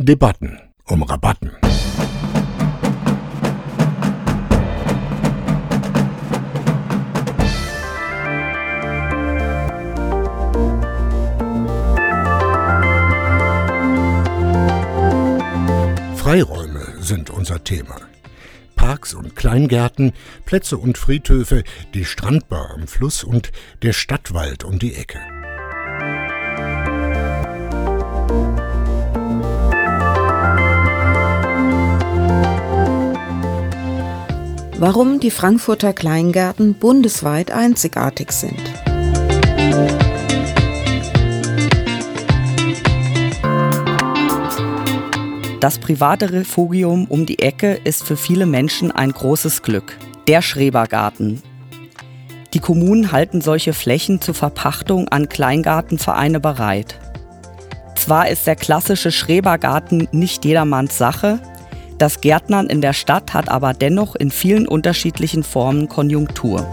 Debatten um Rabatten. Freiräume sind unser Thema. Parks und Kleingärten, Plätze und Friedhöfe, die Strandbar am Fluss und der Stadtwald um die Ecke. Warum die Frankfurter Kleingärten bundesweit einzigartig sind. Das private Refugium um die Ecke ist für viele Menschen ein großes Glück. Der Schrebergarten. Die Kommunen halten solche Flächen zur Verpachtung an Kleingartenvereine bereit. Zwar ist der klassische Schrebergarten nicht jedermanns Sache, das Gärtnern in der Stadt hat aber dennoch in vielen unterschiedlichen Formen Konjunktur.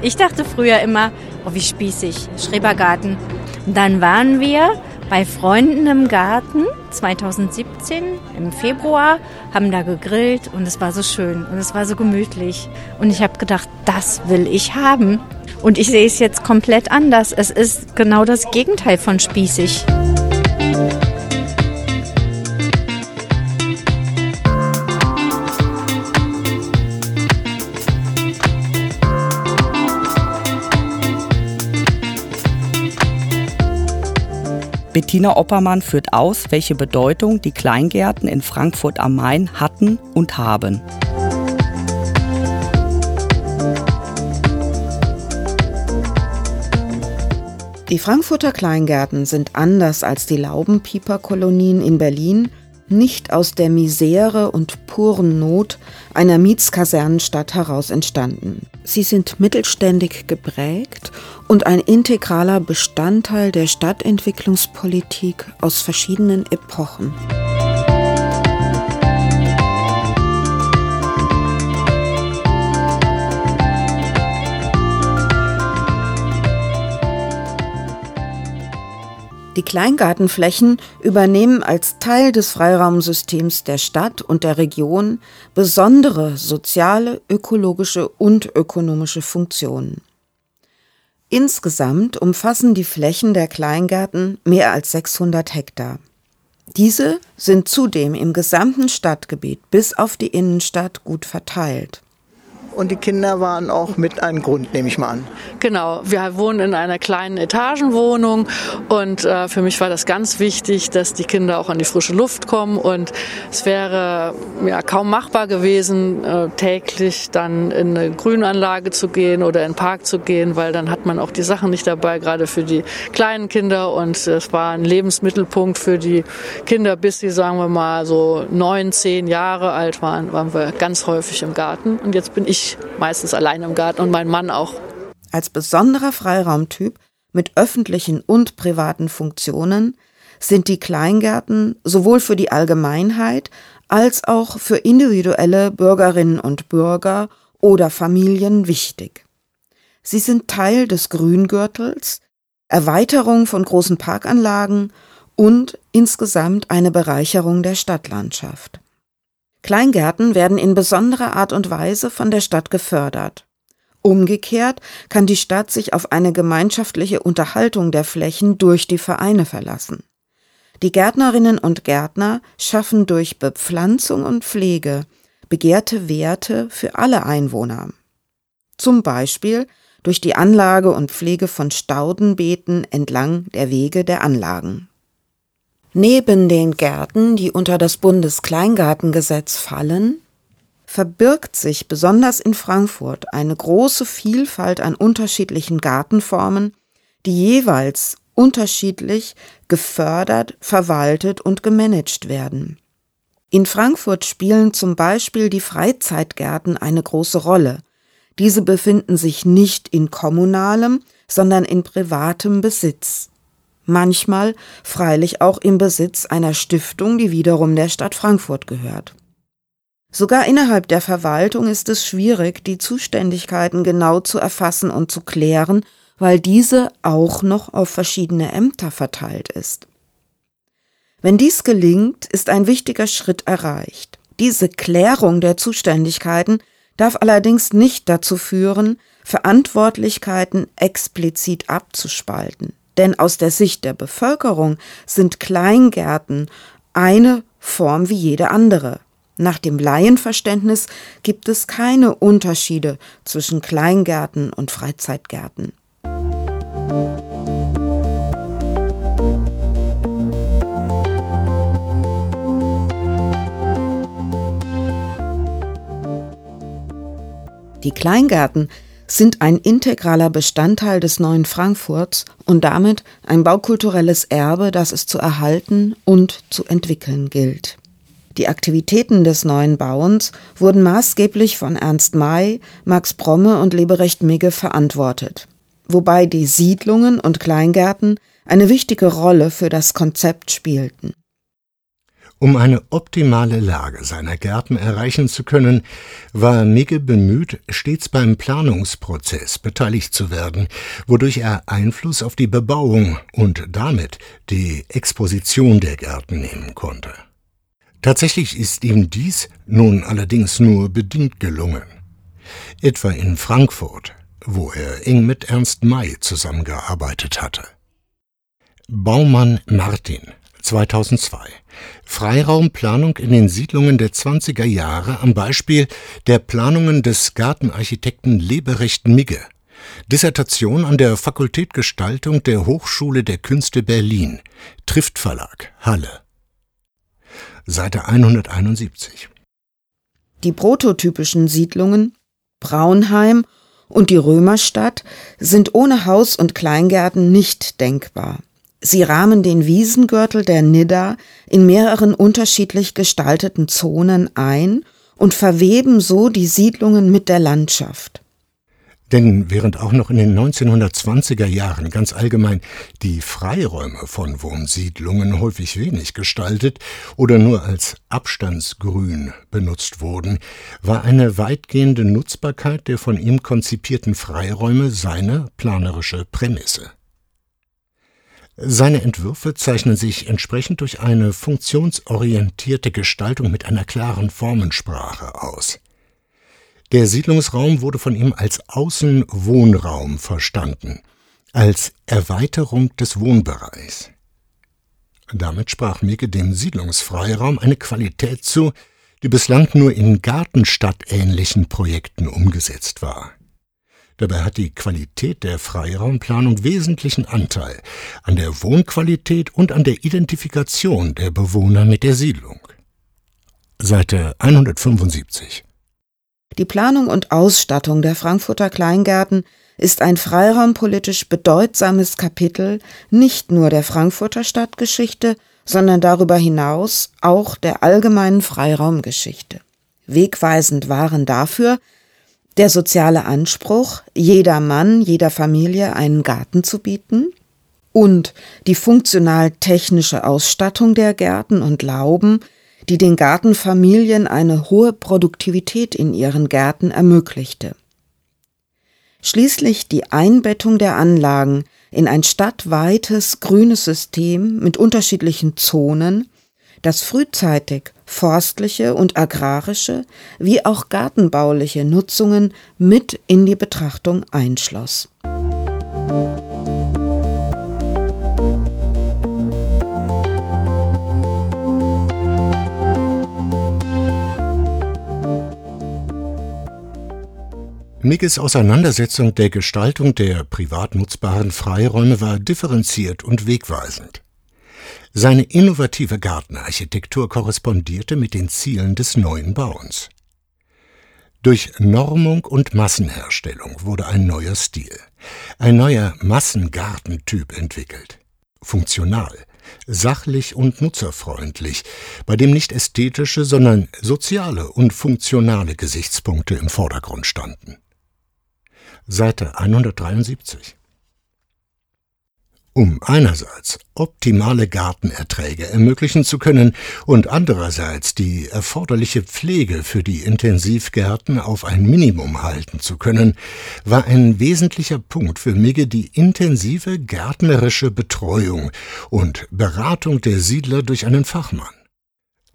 Ich dachte früher immer, oh wie spießig, Schrebergarten. Und dann waren wir bei Freunden im Garten 2017 im Februar, haben da gegrillt und es war so schön und es war so gemütlich. Und ich habe gedacht, das will ich haben. Und ich sehe es jetzt komplett anders. Es ist genau das Gegenteil von spießig. Bettina Oppermann führt aus, welche Bedeutung die Kleingärten in Frankfurt am Main hatten und haben. Die Frankfurter Kleingärten sind anders als die Laubenpieperkolonien in Berlin nicht aus der Misere und puren Not einer Mietskasernenstadt heraus entstanden. Sie sind mittelständig geprägt und ein integraler Bestandteil der Stadtentwicklungspolitik aus verschiedenen Epochen. Kleingartenflächen übernehmen als Teil des Freiraumsystems der Stadt und der Region besondere soziale, ökologische und ökonomische Funktionen. Insgesamt umfassen die Flächen der Kleingärten mehr als 600 Hektar. Diese sind zudem im gesamten Stadtgebiet bis auf die Innenstadt gut verteilt. Und die Kinder waren auch mit einem Grund, nehme ich mal an. Genau, wir wohnen in einer kleinen Etagenwohnung und äh, für mich war das ganz wichtig, dass die Kinder auch an die frische Luft kommen und es wäre ja kaum machbar gewesen, äh, täglich dann in eine Grünanlage zu gehen oder in den Park zu gehen, weil dann hat man auch die Sachen nicht dabei, gerade für die kleinen Kinder und es war ein Lebensmittelpunkt für die Kinder, bis sie, sagen wir mal, so neun, zehn Jahre alt waren, waren wir ganz häufig im Garten und jetzt bin ich meistens alleine im Garten und mein Mann auch. Als besonderer Freiraumtyp mit öffentlichen und privaten Funktionen sind die Kleingärten sowohl für die Allgemeinheit als auch für individuelle Bürgerinnen und Bürger oder Familien wichtig. Sie sind Teil des Grüngürtels, Erweiterung von großen Parkanlagen und insgesamt eine Bereicherung der Stadtlandschaft. Kleingärten werden in besonderer Art und Weise von der Stadt gefördert. Umgekehrt kann die Stadt sich auf eine gemeinschaftliche Unterhaltung der Flächen durch die Vereine verlassen. Die Gärtnerinnen und Gärtner schaffen durch Bepflanzung und Pflege begehrte Werte für alle Einwohner. Zum Beispiel durch die Anlage und Pflege von Staudenbeeten entlang der Wege der Anlagen. Neben den Gärten, die unter das Bundeskleingartengesetz fallen, verbirgt sich besonders in Frankfurt eine große Vielfalt an unterschiedlichen Gartenformen, die jeweils unterschiedlich gefördert, verwaltet und gemanagt werden. In Frankfurt spielen zum Beispiel die Freizeitgärten eine große Rolle. Diese befinden sich nicht in kommunalem, sondern in privatem Besitz manchmal freilich auch im Besitz einer Stiftung, die wiederum der Stadt Frankfurt gehört. Sogar innerhalb der Verwaltung ist es schwierig, die Zuständigkeiten genau zu erfassen und zu klären, weil diese auch noch auf verschiedene Ämter verteilt ist. Wenn dies gelingt, ist ein wichtiger Schritt erreicht. Diese Klärung der Zuständigkeiten darf allerdings nicht dazu führen, Verantwortlichkeiten explizit abzuspalten. Denn aus der Sicht der Bevölkerung sind Kleingärten eine Form wie jede andere. Nach dem Laienverständnis gibt es keine Unterschiede zwischen Kleingärten und Freizeitgärten. Die Kleingärten sind ein integraler Bestandteil des neuen Frankfurts und damit ein baukulturelles Erbe, das es zu erhalten und zu entwickeln gilt. Die Aktivitäten des neuen Bauens wurden maßgeblich von Ernst May, Max Bromme und Leberecht Migge verantwortet, wobei die Siedlungen und Kleingärten eine wichtige Rolle für das Konzept spielten. Um eine optimale Lage seiner Gärten erreichen zu können, war Migge bemüht, stets beim Planungsprozess beteiligt zu werden, wodurch er Einfluss auf die Bebauung und damit die Exposition der Gärten nehmen konnte. Tatsächlich ist ihm dies nun allerdings nur bedingt gelungen. Etwa in Frankfurt, wo er eng mit Ernst May zusammengearbeitet hatte. Baumann Martin 2002 Freiraumplanung in den Siedlungen der 20er Jahre am Beispiel der Planungen des Gartenarchitekten Leberecht Migge. Dissertation an der Fakultät Gestaltung der Hochschule der Künste Berlin. Trift Verlag, Halle. Seite 171. Die prototypischen Siedlungen Braunheim und die Römerstadt sind ohne Haus- und Kleingärten nicht denkbar. Sie rahmen den Wiesengürtel der Nidda in mehreren unterschiedlich gestalteten Zonen ein und verweben so die Siedlungen mit der Landschaft. Denn während auch noch in den 1920er Jahren ganz allgemein die Freiräume von Wohnsiedlungen häufig wenig gestaltet oder nur als Abstandsgrün benutzt wurden, war eine weitgehende Nutzbarkeit der von ihm konzipierten Freiräume seine planerische Prämisse. Seine Entwürfe zeichnen sich entsprechend durch eine funktionsorientierte Gestaltung mit einer klaren Formensprache aus. Der Siedlungsraum wurde von ihm als Außenwohnraum verstanden, als Erweiterung des Wohnbereichs. Damit sprach Micke dem Siedlungsfreiraum eine Qualität zu, die bislang nur in gartenstadtähnlichen Projekten umgesetzt war. Dabei hat die Qualität der Freiraumplanung wesentlichen Anteil an der Wohnqualität und an der Identifikation der Bewohner mit der Siedlung. Seite 175 Die Planung und Ausstattung der Frankfurter Kleingärten ist ein freiraumpolitisch bedeutsames Kapitel nicht nur der Frankfurter Stadtgeschichte, sondern darüber hinaus auch der allgemeinen Freiraumgeschichte. Wegweisend waren dafür der soziale Anspruch, jeder Mann, jeder Familie einen Garten zu bieten und die funktional-technische Ausstattung der Gärten und Lauben, die den Gartenfamilien eine hohe Produktivität in ihren Gärten ermöglichte. Schließlich die Einbettung der Anlagen in ein stadtweites grünes System mit unterschiedlichen Zonen, das frühzeitig forstliche und agrarische wie auch gartenbauliche Nutzungen mit in die Betrachtung einschloss. Mickes Auseinandersetzung der Gestaltung der privat nutzbaren Freiräume war differenziert und wegweisend. Seine innovative Gartenarchitektur korrespondierte mit den Zielen des neuen Bauens. Durch Normung und Massenherstellung wurde ein neuer Stil, ein neuer Massengartentyp entwickelt. Funktional, sachlich und nutzerfreundlich, bei dem nicht ästhetische, sondern soziale und funktionale Gesichtspunkte im Vordergrund standen. Seite 173 Um einerseits optimale Gartenerträge ermöglichen zu können und andererseits die erforderliche Pflege für die Intensivgärten auf ein Minimum halten zu können, war ein wesentlicher Punkt für Migge die intensive gärtnerische Betreuung und Beratung der Siedler durch einen Fachmann.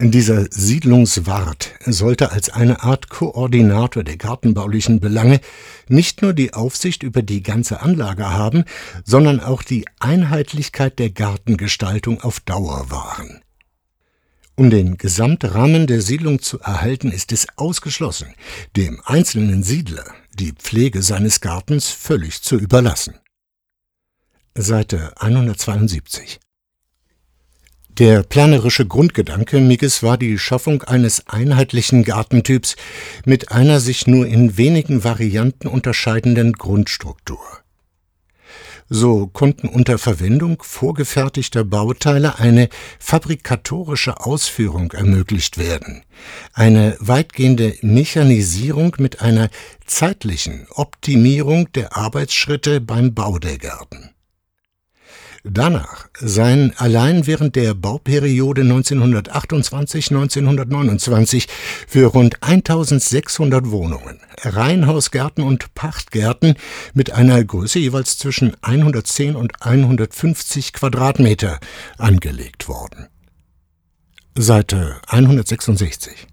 Dieser Siedlungswart sollte als eine Art Koordinator der gartenbaulichen Belange nicht nur die Aufsicht über die ganze Anlage haben, sondern auch die Einheitlichkeit der Gartengestaltung auf Dauer wahren. Um den Gesamtrahmen der Siedlung zu erhalten, ist es ausgeschlossen, dem einzelnen Siedler die Pflege seines Gartens völlig zu überlassen. Seite 172 der planerische Grundgedanke Migges war die Schaffung eines einheitlichen Gartentyps mit einer sich nur in wenigen Varianten unterscheidenden Grundstruktur. So konnten unter Verwendung vorgefertigter Bauteile eine fabrikatorische Ausführung ermöglicht werden, eine weitgehende Mechanisierung mit einer zeitlichen Optimierung der Arbeitsschritte beim Bau der Gärten. Danach seien allein während der Bauperiode 1928-1929 für rund 1600 Wohnungen, Reihenhausgärten und Pachtgärten mit einer Größe jeweils zwischen 110 und 150 Quadratmeter angelegt worden. Seite 166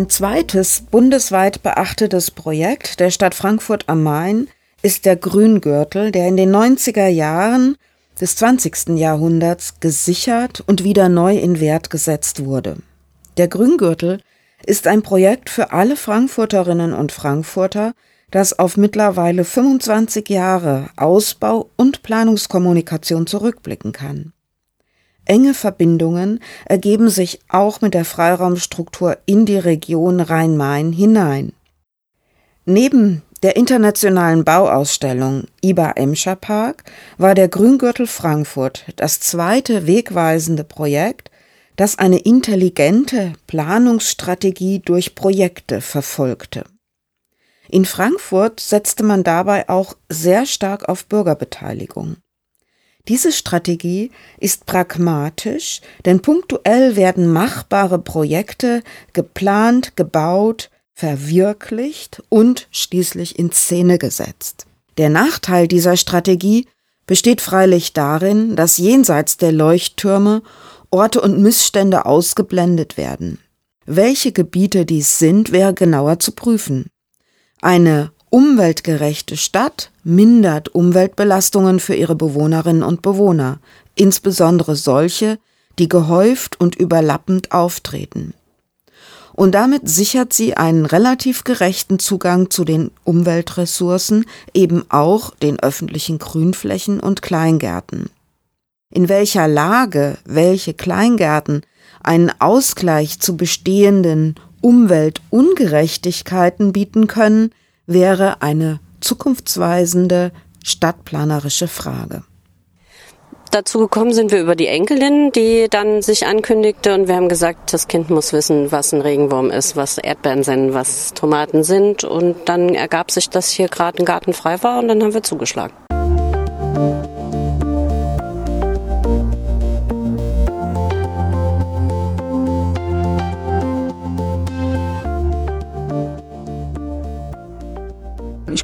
Ein zweites bundesweit beachtetes Projekt der Stadt Frankfurt am Main ist der Grüngürtel, der in den 90er Jahren des 20. Jahrhunderts gesichert und wieder neu in Wert gesetzt wurde. Der Grüngürtel ist ein Projekt für alle Frankfurterinnen und Frankfurter, das auf mittlerweile 25 Jahre Ausbau und Planungskommunikation zurückblicken kann. Enge Verbindungen ergeben sich auch mit der Freiraumstruktur in die Region Rhein-Main hinein. Neben der internationalen Bauausstellung IBA Emscher Park war der Grüngürtel Frankfurt das zweite wegweisende Projekt, das eine intelligente Planungsstrategie durch Projekte verfolgte. In Frankfurt setzte man dabei auch sehr stark auf Bürgerbeteiligung. Diese Strategie ist pragmatisch, denn punktuell werden machbare Projekte geplant, gebaut, verwirklicht und schließlich in Szene gesetzt. Der Nachteil dieser Strategie besteht freilich darin, dass jenseits der Leuchttürme Orte und Missstände ausgeblendet werden. Welche Gebiete dies sind, wäre genauer zu prüfen. Eine umweltgerechte Stadt mindert Umweltbelastungen für ihre Bewohnerinnen und Bewohner, insbesondere solche, die gehäuft und überlappend auftreten. Und damit sichert sie einen relativ gerechten Zugang zu den Umweltressourcen, eben auch den öffentlichen Grünflächen und Kleingärten. In welcher Lage welche Kleingärten einen Ausgleich zu bestehenden Umweltungerechtigkeiten bieten können, wäre eine zukunftsweisende stadtplanerische Frage. Dazu gekommen sind wir über die Enkelin, die dann sich ankündigte und wir haben gesagt, das Kind muss wissen, was ein Regenwurm ist, was Erdbeeren sind, was Tomaten sind und dann ergab sich, dass hier gerade ein Garten frei war und dann haben wir zugeschlagen.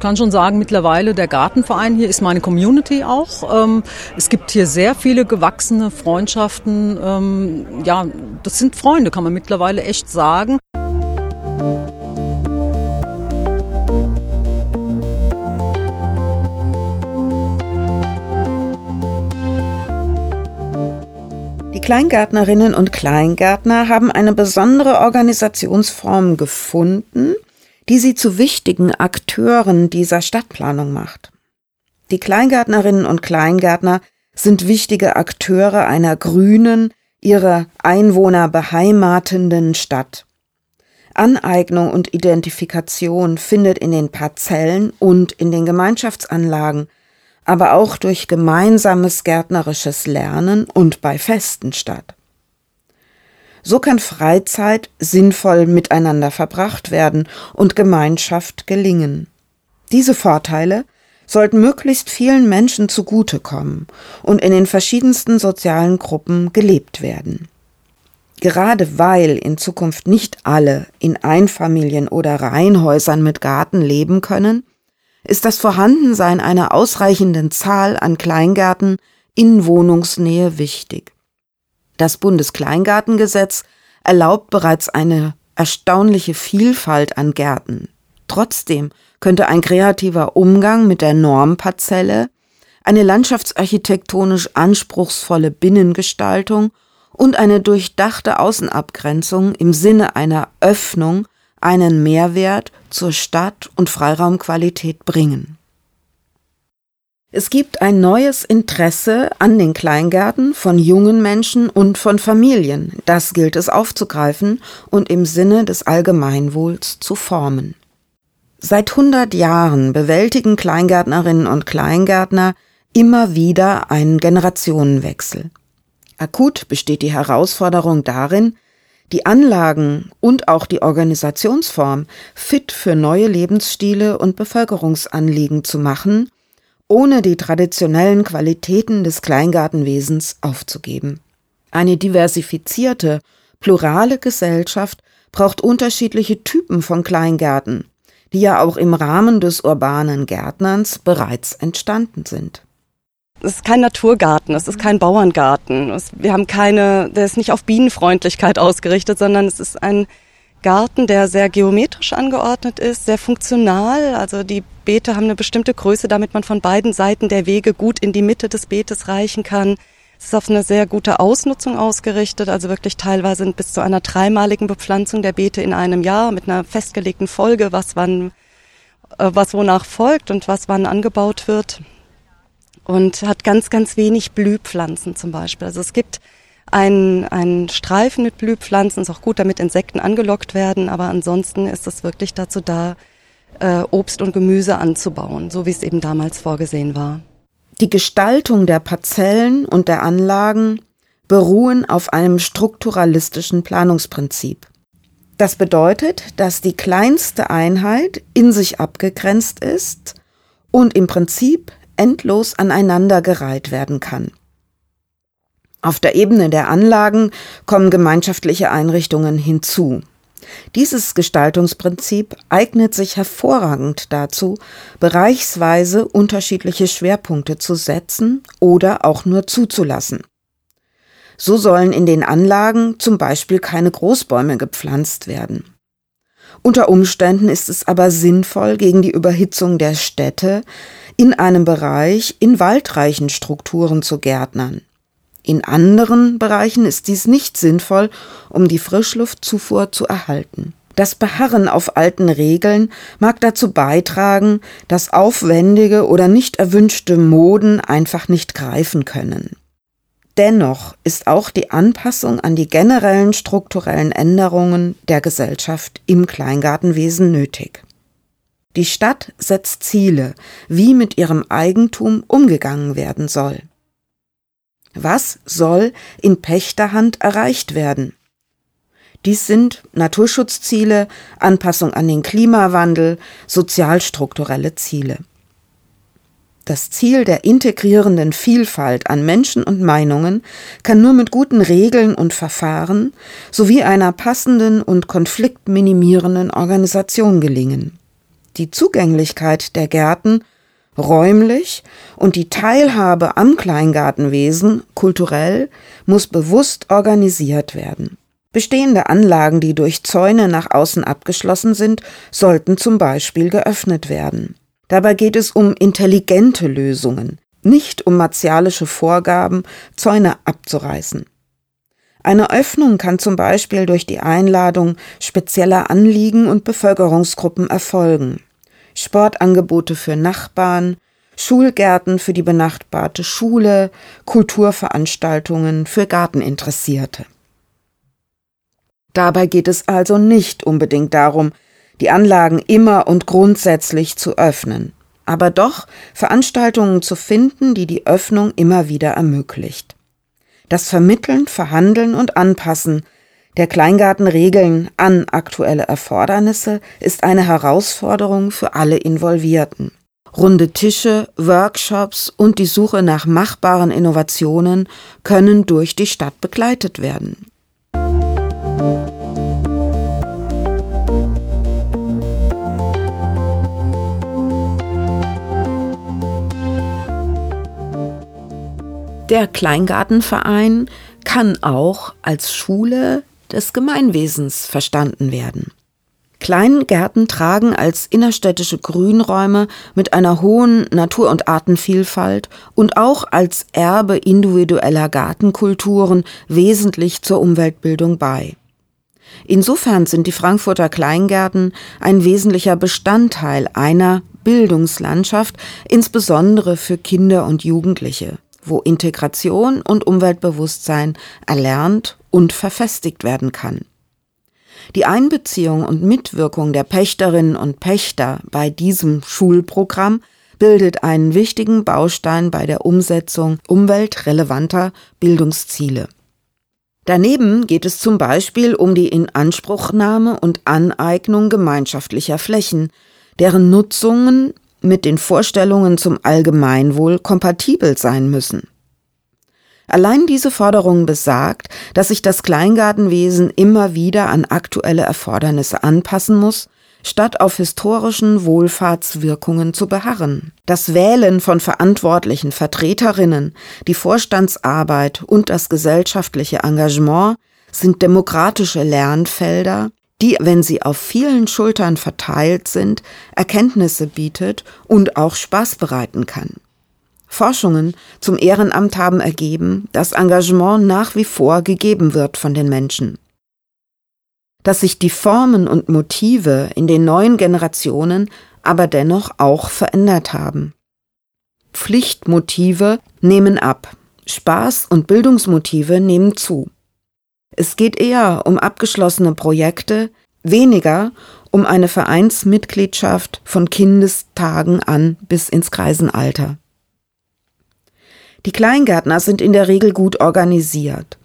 Kann schon sagen, mittlerweile der Gartenverein hier ist meine Community auch. Ähm, es gibt hier sehr viele gewachsene Freundschaften. Ähm, ja, das sind Freunde, kann man mittlerweile echt sagen. Die Kleingärtnerinnen und Kleingärtner haben eine besondere Organisationsform gefunden, die sie zu wichtigen Akteuren dieser Stadtplanung macht. Die Kleingärtnerinnen und Kleingärtner sind wichtige Akteure einer grünen, ihre Einwohner beheimatenden Stadt. Aneignung und Identifikation findet in den Parzellen und in den Gemeinschaftsanlagen, aber auch durch gemeinsames gärtnerisches Lernen und bei Festen statt. So kann Freizeit sinnvoll miteinander verbracht werden und Gemeinschaft gelingen. Diese Vorteile sollten möglichst vielen Menschen zugutekommen und in den verschiedensten sozialen Gruppen gelebt werden. Gerade weil in Zukunft nicht alle in Einfamilien- oder Reihenhäusern mit Garten leben können, ist das Vorhandensein einer ausreichenden Zahl an Kleingärten in Wohnungsnähe wichtig. Das Bundeskleingartengesetz erlaubt bereits eine erstaunliche Vielfalt an Gärten. Trotzdem könnte ein kreativer Umgang mit der Normparzelle, eine landschaftsarchitektonisch anspruchsvolle Binnengestaltung und eine durchdachte Außenabgrenzung im Sinne einer Öffnung einen Mehrwert zur Stadt- und Freiraumqualität bringen. Es gibt ein neues Interesse an den Kleingärten von jungen Menschen und von Familien. Das gilt es aufzugreifen und im Sinne des Allgemeinwohls zu formen. Seit 100 Jahren bewältigen Kleingärtnerinnen und Kleingärtner immer wieder einen Generationenwechsel. Akut besteht die Herausforderung darin, die Anlagen und auch die Organisationsform fit für neue Lebensstile und Bevölkerungsanliegen zu machen, ohne die traditionellen Qualitäten des Kleingartenwesens aufzugeben. Eine diversifizierte, plurale Gesellschaft braucht unterschiedliche Typen von Kleingärten, die ja auch im Rahmen des urbanen Gärtnerns bereits entstanden sind. Es ist kein Naturgarten, es ist kein Bauerngarten. Wir haben keine, der ist nicht auf Bienenfreundlichkeit ausgerichtet, sondern es ist ein Garten, der sehr geometrisch angeordnet ist, sehr funktional. Also die Beete haben eine bestimmte Größe, damit man von beiden Seiten der Wege gut in die Mitte des Beetes reichen kann. Es ist auf eine sehr gute Ausnutzung ausgerichtet, also wirklich teilweise bis zu einer dreimaligen Bepflanzung der Beete in einem Jahr mit einer festgelegten Folge, was wann, äh, was wonach folgt und was wann angebaut wird und hat ganz, ganz wenig Blühpflanzen zum Beispiel. Also es gibt einen, einen Streifen mit Blühpflanzen, ist auch gut, damit Insekten angelockt werden, aber ansonsten ist es wirklich dazu da, äh, Obst und Gemüse anzubauen, so wie es eben damals vorgesehen war. Die Gestaltung der Parzellen und der Anlagen beruhen auf einem strukturalistischen Planungsprinzip. Das bedeutet, dass die kleinste Einheit in sich abgegrenzt ist und im Prinzip endlos aneinandergereiht werden kann. Auf der Ebene der Anlagen kommen gemeinschaftliche Einrichtungen hinzu. Dieses Gestaltungsprinzip eignet sich hervorragend dazu, bereichsweise unterschiedliche Schwerpunkte zu setzen oder auch nur zuzulassen. So sollen in den Anlagen zum Beispiel keine Großbäume gepflanzt werden. Unter Umständen ist es aber sinnvoll, gegen die Überhitzung der Städte in einem Bereich in waldreichen Strukturen zu gärtnern. In anderen Bereichen ist dies nicht sinnvoll, um die Frischluftzufuhr zu erhalten. Das Beharren auf alten Regeln mag dazu beitragen, dass aufwendige oder nicht erwünschte Moden einfach nicht greifen können. Dennoch ist auch die Anpassung an die generellen strukturellen Änderungen der Gesellschaft im Kleingartenwesen nötig. Die Stadt setzt Ziele, wie mit ihrem Eigentum umgegangen werden soll. Was soll in Pächterhand erreicht werden? Dies sind Naturschutzziele, Anpassung an den Klimawandel, sozialstrukturelle Ziele. Das Ziel der integrierenden Vielfalt an Menschen und Meinungen kann nur mit guten Regeln und Verfahren sowie einer passenden und konfliktminimierenden Organisation gelingen. Die Zugänglichkeit der Gärten räumlich und die Teilhabe am Kleingartenwesen kulturell muss bewusst organisiert werden. Bestehende Anlagen, die durch Zäune nach außen abgeschlossen sind, sollten zum Beispiel geöffnet werden. Dabei geht es um intelligente Lösungen, nicht um martialische Vorgaben, Zäune abzureißen. Eine Öffnung kann zum Beispiel durch die Einladung spezieller Anliegen und Bevölkerungsgruppen erfolgen. Sportangebote für Nachbarn, Schulgärten für die benachbarte Schule, Kulturveranstaltungen für Garteninteressierte. Dabei geht es also nicht unbedingt darum, die Anlagen immer und grundsätzlich zu öffnen, aber doch Veranstaltungen zu finden, die die Öffnung immer wieder ermöglicht. Das Vermitteln, Verhandeln und Anpassen der Kleingarten regeln an aktuelle Erfordernisse ist eine Herausforderung für alle Involvierten. Runde Tische, Workshops und die Suche nach machbaren Innovationen können durch die Stadt begleitet werden. Der Kleingartenverein kann auch als Schule des Gemeinwesens verstanden werden. Kleingärten tragen als innerstädtische Grünräume mit einer hohen Natur- und Artenvielfalt und auch als Erbe individueller Gartenkulturen wesentlich zur Umweltbildung bei. Insofern sind die Frankfurter Kleingärten ein wesentlicher Bestandteil einer Bildungslandschaft, insbesondere für Kinder und Jugendliche, wo Integration und Umweltbewusstsein erlernt und verfestigt werden kann. Die Einbeziehung und Mitwirkung der Pächterinnen und Pächter bei diesem Schulprogramm bildet einen wichtigen Baustein bei der Umsetzung umweltrelevanter Bildungsziele. Daneben geht es zum Beispiel um die Inanspruchnahme und Aneignung gemeinschaftlicher Flächen, deren Nutzungen mit den Vorstellungen zum Allgemeinwohl kompatibel sein müssen. Allein diese Forderung besagt, dass sich das Kleingartenwesen immer wieder an aktuelle Erfordernisse anpassen muss, statt auf historischen Wohlfahrtswirkungen zu beharren. Das Wählen von verantwortlichen Vertreterinnen, die Vorstandsarbeit und das gesellschaftliche Engagement sind demokratische Lernfelder, die, wenn sie auf vielen Schultern verteilt sind, Erkenntnisse bietet und auch Spaß bereiten kann. Forschungen zum Ehrenamt haben ergeben, dass Engagement nach wie vor gegeben wird von den Menschen. Dass sich die Formen und Motive in den neuen Generationen aber dennoch auch verändert haben. Pflichtmotive nehmen ab, Spaß und Bildungsmotive nehmen zu. Es geht eher um abgeschlossene Projekte, weniger um eine Vereinsmitgliedschaft von Kindestagen an bis ins Kreisenalter. Die Kleingärtner sind in der Regel gut organisiert.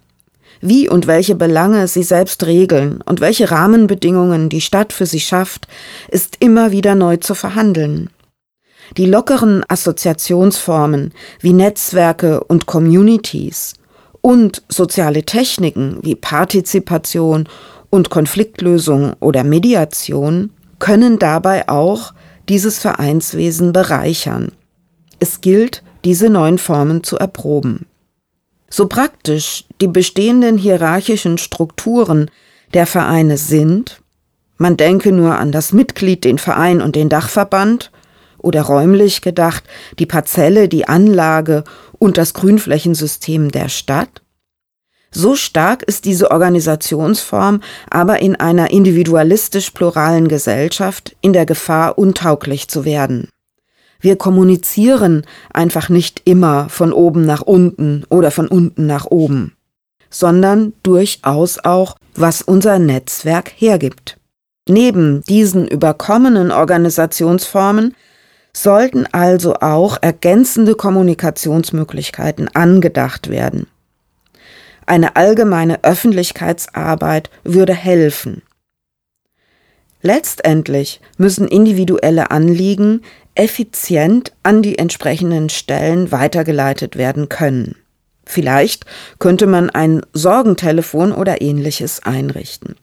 Wie und welche Belange sie selbst regeln und welche Rahmenbedingungen die Stadt für sie schafft, ist immer wieder neu zu verhandeln. Die lockeren Assoziationsformen wie Netzwerke und Communities und soziale Techniken wie Partizipation und Konfliktlösung oder Mediation können dabei auch dieses Vereinswesen bereichern. Es gilt, diese neuen Formen zu erproben. So praktisch die bestehenden hierarchischen Strukturen der Vereine sind, man denke nur an das Mitglied, den Verein und den Dachverband, oder räumlich gedacht die Parzelle, die Anlage und das Grünflächensystem der Stadt, so stark ist diese Organisationsform aber in einer individualistisch pluralen Gesellschaft in der Gefahr, untauglich zu werden. Wir kommunizieren einfach nicht immer von oben nach unten oder von unten nach oben, sondern durchaus auch, was unser Netzwerk hergibt. Neben diesen überkommenen Organisationsformen sollten also auch ergänzende Kommunikationsmöglichkeiten angedacht werden. Eine allgemeine Öffentlichkeitsarbeit würde helfen. Letztendlich müssen individuelle Anliegen effizient an die entsprechenden Stellen weitergeleitet werden können. Vielleicht könnte man ein Sorgentelefon oder ähnliches einrichten.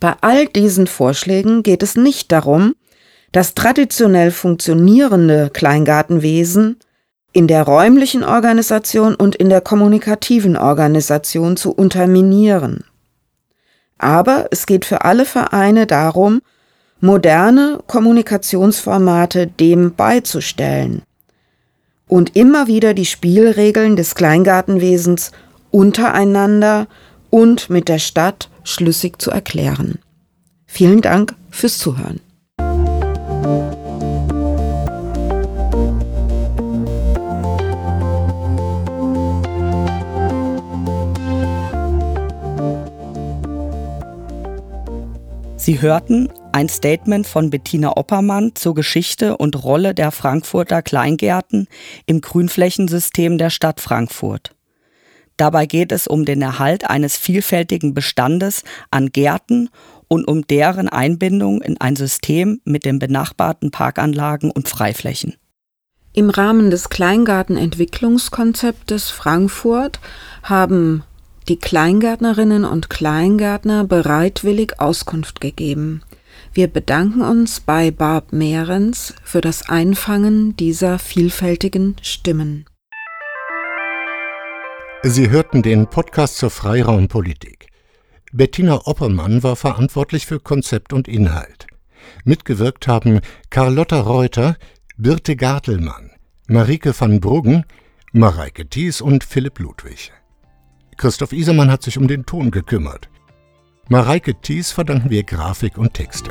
Bei all diesen Vorschlägen geht es nicht darum, das traditionell funktionierende Kleingartenwesen in der räumlichen Organisation und in der kommunikativen Organisation zu unterminieren. Aber es geht für alle Vereine darum, moderne Kommunikationsformate dem beizustellen und immer wieder die Spielregeln des Kleingartenwesens untereinander und mit der Stadt schlüssig zu erklären. Vielen Dank fürs Zuhören. Sie hörten ein Statement von Bettina Oppermann zur Geschichte und Rolle der Frankfurter Kleingärten im Grünflächensystem der Stadt Frankfurt. Dabei geht es um den Erhalt eines vielfältigen Bestandes an Gärten und um deren Einbindung in ein System mit den benachbarten Parkanlagen und Freiflächen. Im Rahmen des Kleingartenentwicklungskonzeptes Frankfurt haben die Kleingärtnerinnen und Kleingärtner bereitwillig Auskunft gegeben. Wir bedanken uns bei Barb Mehrens für das Einfangen dieser vielfältigen Stimmen. Sie hörten den Podcast zur Freiraumpolitik. Bettina Oppermann war verantwortlich für Konzept und Inhalt. Mitgewirkt haben Carlotta Reuter, Birte Gartelmann, Marike van Bruggen, Mareike Thies und Philipp Ludwig. Christoph Isermann hat sich um den Ton gekümmert. Mareike Thies verdanken wir Grafik und Texte.